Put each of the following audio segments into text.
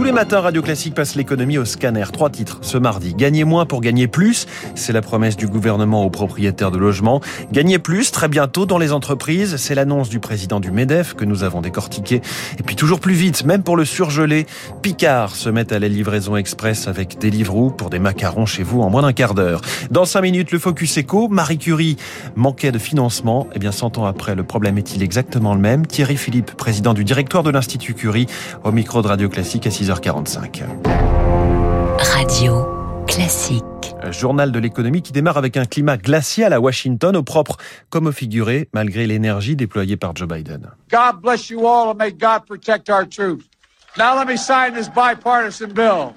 Tous les matins, Radio Classique passe l'économie au scanner. Trois titres ce mardi. Gagner moins pour gagner plus, c'est la promesse du gouvernement aux propriétaires de logements. Gagner plus très bientôt dans les entreprises, c'est l'annonce du président du MEDEF que nous avons décortiqué. Et puis toujours plus vite, même pour le surgelé, Picard se met à la livraison express avec Deliveroo pour des macarons chez vous en moins d'un quart d'heure. Dans cinq minutes, le Focus Eco, Marie Curie manquait de financement. Eh bien, cent ans après, le problème est-il exactement le même? Thierry Philippe, président du directoire de l'Institut Curie, au micro de Radio Classique à 6h45. Radio Classique. Journal de l'économie qui démarre avec un climat glacial à Washington, au propre comme au figuré, malgré l'énergie déployée par Joe Biden. God bless you all and may God protect our troops. Now let me sign this bipartisan bill.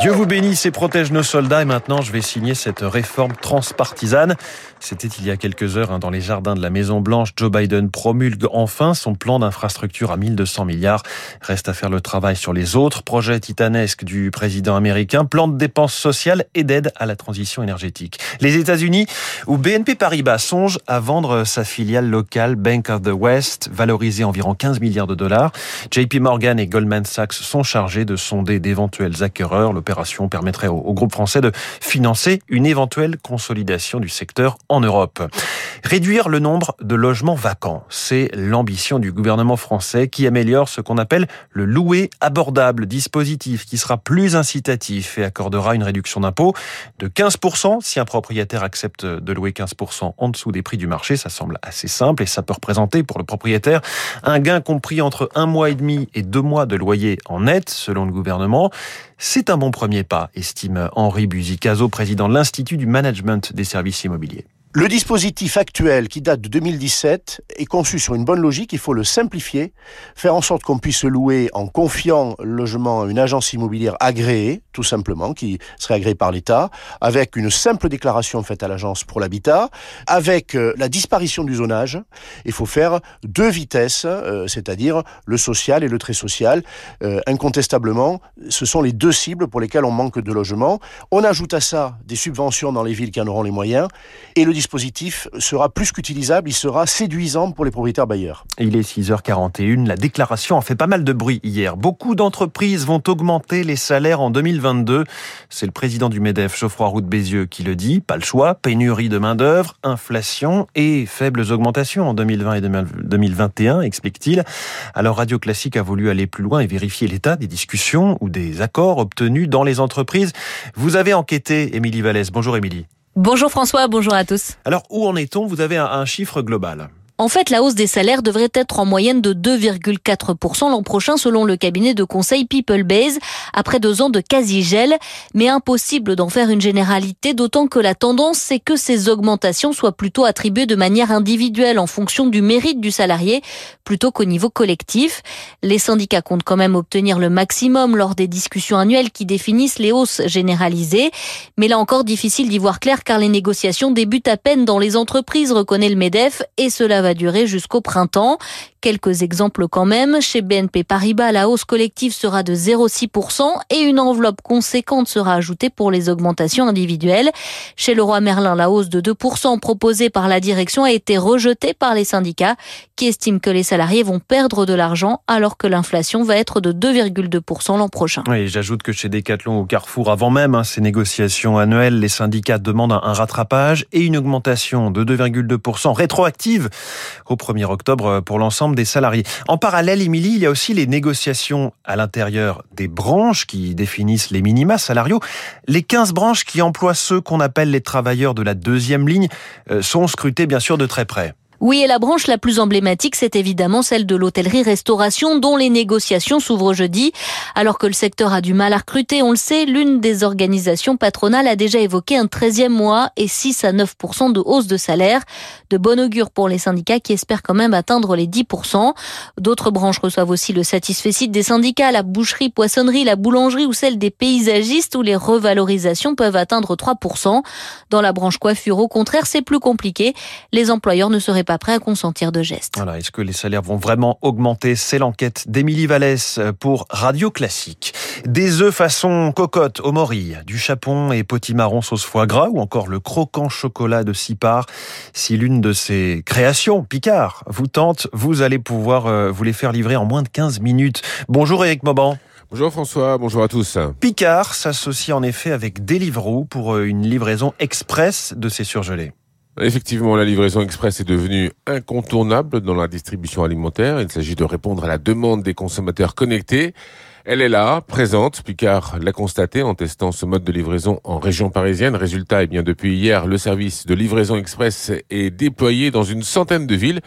Dieu vous bénisse et protège nos soldats. Et maintenant, je vais signer cette réforme transpartisane. C'était il y a quelques heures hein, dans les jardins de la Maison Blanche. Joe Biden promulgue enfin son plan d'infrastructure à 1200 milliards. Reste à faire le travail sur les autres projets titanesques du président américain. Plan de dépenses sociales et d'aide à la transition énergétique. Les États-Unis, où BNP Paribas songe à vendre sa filiale locale Bank of the West, valorisée environ 15 milliards de dollars. JP Morgan et Goldman Sachs sont chargés de sonder d'éventuels acquéreurs. L'opération permettrait au, groupe français de financer une éventuelle consolidation du secteur en Europe. Réduire le nombre de logements vacants, c'est l'ambition du gouvernement français qui améliore ce qu'on appelle le louer abordable, dispositif qui sera plus incitatif et accordera une réduction d'impôt de 15% si un propriétaire accepte de louer 15% en dessous des prix du marché. Ça semble assez simple et ça peut représenter pour le propriétaire un gain compris entre un mois et demi et deux mois de loyer en net, selon le gouvernement. C'est un bon premier pas, estime Henri Buzicazo, président de l'Institut du Management des services immobiliers. Le dispositif actuel qui date de 2017 est conçu sur une bonne logique, il faut le simplifier, faire en sorte qu'on puisse louer en confiant le logement à une agence immobilière agréée, tout simplement, qui serait agréée par l'État, avec une simple déclaration faite à l'agence pour l'habitat, avec euh, la disparition du zonage, il faut faire deux vitesses, euh, c'est-à-dire le social et le très social. Euh, incontestablement, ce sont les deux cibles pour lesquelles on manque de logements. On ajoute à ça des subventions dans les villes qui en auront les moyens, et le dispositif sera plus qu'utilisable, il sera séduisant pour les propriétaires bailleurs. Il est 6h41, la déclaration a fait pas mal de bruit hier. Beaucoup d'entreprises vont augmenter les salaires en 2022. C'est le président du MEDEF, Geoffroy Roux de Bézieux, qui le dit. Pas le choix, pénurie de main-d'œuvre, inflation et faibles augmentations en 2020 et 2021, explique-t-il. Alors Radio Classique a voulu aller plus loin et vérifier l'état des discussions ou des accords obtenus dans les entreprises. Vous avez enquêté, Émilie Vallès. Bonjour Émilie. Bonjour François, bonjour à tous. Alors, où en est-on? Vous avez un, chiffre global. En fait, la hausse des salaires devrait être en moyenne de 2,4% l'an prochain selon le cabinet de conseil People Base, après deux ans de quasi-gel. Mais impossible d'en faire une généralité, d'autant que la tendance, c'est que ces augmentations soient plutôt attribuées de manière individuelle en fonction du mérite du salarié, plutôt qu'au niveau collectif. Les syndicats comptent quand même obtenir le maximum lors des discussions annuelles qui définissent les hausses généralisées. Mais là encore, difficile d'y voir clair car les négociations débutent à peine dans les entreprises, reconnaît le MEDEF, et cela va durer jusqu'au printemps. Quelques exemples quand même. Chez BNP Paribas, la hausse collective sera de 0,6% et une enveloppe conséquente sera ajoutée pour les augmentations individuelles. Chez Leroy Merlin, la hausse de 2% proposée par la direction a été rejetée par les syndicats qui estiment que les salariés vont perdre de l'argent alors que l'inflation va être de 2,2% l'an prochain. Oui, j'ajoute que chez Decathlon au Carrefour, avant même hein, ces négociations annuelles, les syndicats demandent un rattrapage et une augmentation de 2,2% rétroactive au 1er octobre pour l'ensemble des salariés. En parallèle, Émilie, il y a aussi les négociations à l'intérieur des branches qui définissent les minima salariaux. Les 15 branches qui emploient ceux qu'on appelle les travailleurs de la deuxième ligne euh, sont scrutées bien sûr de très près. Oui, et la branche la plus emblématique, c'est évidemment celle de l'hôtellerie-restauration, dont les négociations s'ouvrent jeudi. Alors que le secteur a du mal à recruter, on le sait, l'une des organisations patronales a déjà évoqué un 13e mois et 6 à 9% de hausse de salaire. De bon augure pour les syndicats qui espèrent quand même atteindre les 10% D'autres branches reçoivent aussi le satisfecit des syndicats, la boucherie, poissonnerie, la boulangerie ou celle des paysagistes où les revalorisations peuvent atteindre 3% Dans la branche coiffure, au contraire, c'est plus compliqué. Les employeurs ne seraient pas pas prêt à consentir de gestes. Voilà, est-ce que les salaires vont vraiment augmenter? C'est l'enquête d'Émilie Vallès pour Radio Classique. Des œufs façon cocotte au mori, du chapon et potimarron sauce foie gras ou encore le croquant chocolat de Sipar. Si l'une de ces créations, Picard, vous tente, vous allez pouvoir euh, vous les faire livrer en moins de 15 minutes. Bonjour Eric Mauban. Bonjour François, bonjour à tous. Picard s'associe en effet avec Deliveroo pour euh, une livraison express de ces surgelés. Effectivement, la livraison express est devenue incontournable dans la distribution alimentaire. Il s'agit de répondre à la demande des consommateurs connectés. Elle est là, présente. Picard l'a constaté en testant ce mode de livraison en région parisienne. Résultat, eh bien, depuis hier, le service de livraison express est déployé dans une centaine de villes.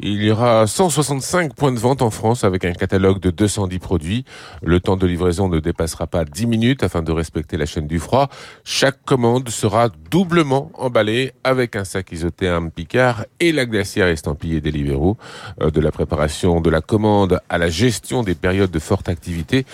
Il y aura 165 points de vente en France avec un catalogue de 210 produits. Le temps de livraison ne dépassera pas 10 minutes afin de respecter la chaîne du froid. Chaque commande sera doublement emballée avec un sac isotherme Picard et la glacière estampillée Deliveroo. Euh, de la préparation de la commande à la gestion des périodes de forte activité, société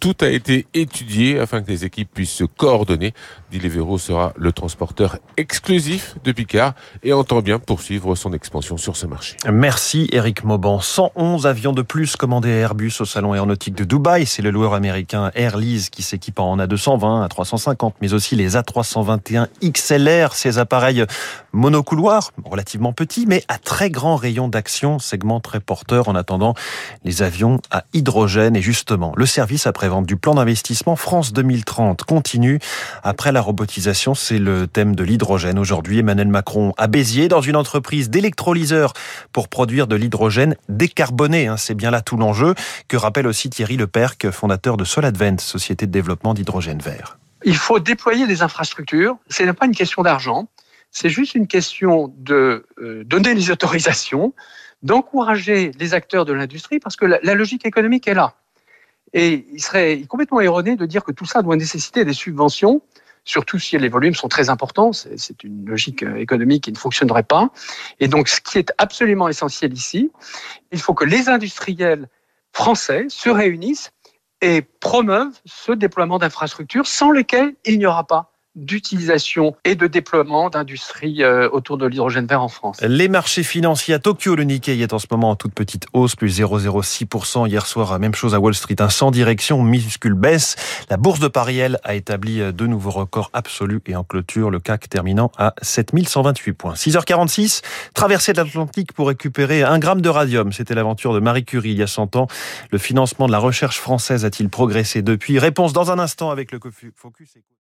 tout a été étudié afin que les équipes puissent se coordonner. Deliveroo sera le transporteur exclusif de Picard et entend bien poursuivre son expansion sur ce marché. Merci Eric Mauban. 111 avions de plus commandés à Airbus au salon aéronautique de Dubaï. C'est le loueur américain Airlease qui s'équipe en A220, A350, mais aussi les A321 XLR, ces appareils monocouloirs, relativement petits, mais à très grand rayon d'action, segment très porteur en attendant les avions à hydrogène. Et justement, le service après vente du plan d'investissement France 2030 continue. Après la robotisation, c'est le thème de l'hydrogène. Aujourd'hui, Emmanuel Macron à Béziers, dans une entreprise d'électrolyseurs pour produire de l'hydrogène décarboné. Hein. C'est bien là tout l'enjeu que rappelle aussi Thierry Leperc, fondateur de Soladvent, société de développement d'hydrogène vert. Il faut déployer des infrastructures. Ce n'est pas une question d'argent. C'est juste une question de euh, donner les autorisations, d'encourager les acteurs de l'industrie, parce que la, la logique économique est là. Et il serait complètement erroné de dire que tout ça doit nécessiter des subventions, surtout si les volumes sont très importants. C'est une logique euh, économique qui ne fonctionnerait pas. Et donc, ce qui est absolument essentiel ici, il faut que les industriels français se réunissent et promeuvent ce déploiement d'infrastructures sans lesquelles il n'y aura pas d'utilisation et de déploiement d'industries euh, autour de l'hydrogène vert en France. Les marchés financiers à Tokyo, le Nikkei est en ce moment en toute petite hausse, plus 0,06%. Hier soir, même chose à Wall Street, un sans direction, minuscule baisse. La bourse de Paris, elle, a établi de nouveaux records absolus et en clôture, le CAC terminant à 7128 points. 6h46, traversée de l'Atlantique pour récupérer un gramme de radium. C'était l'aventure de Marie Curie il y a 100 ans. Le financement de la recherche française a-t-il progressé depuis? Réponse dans un instant avec le Focus.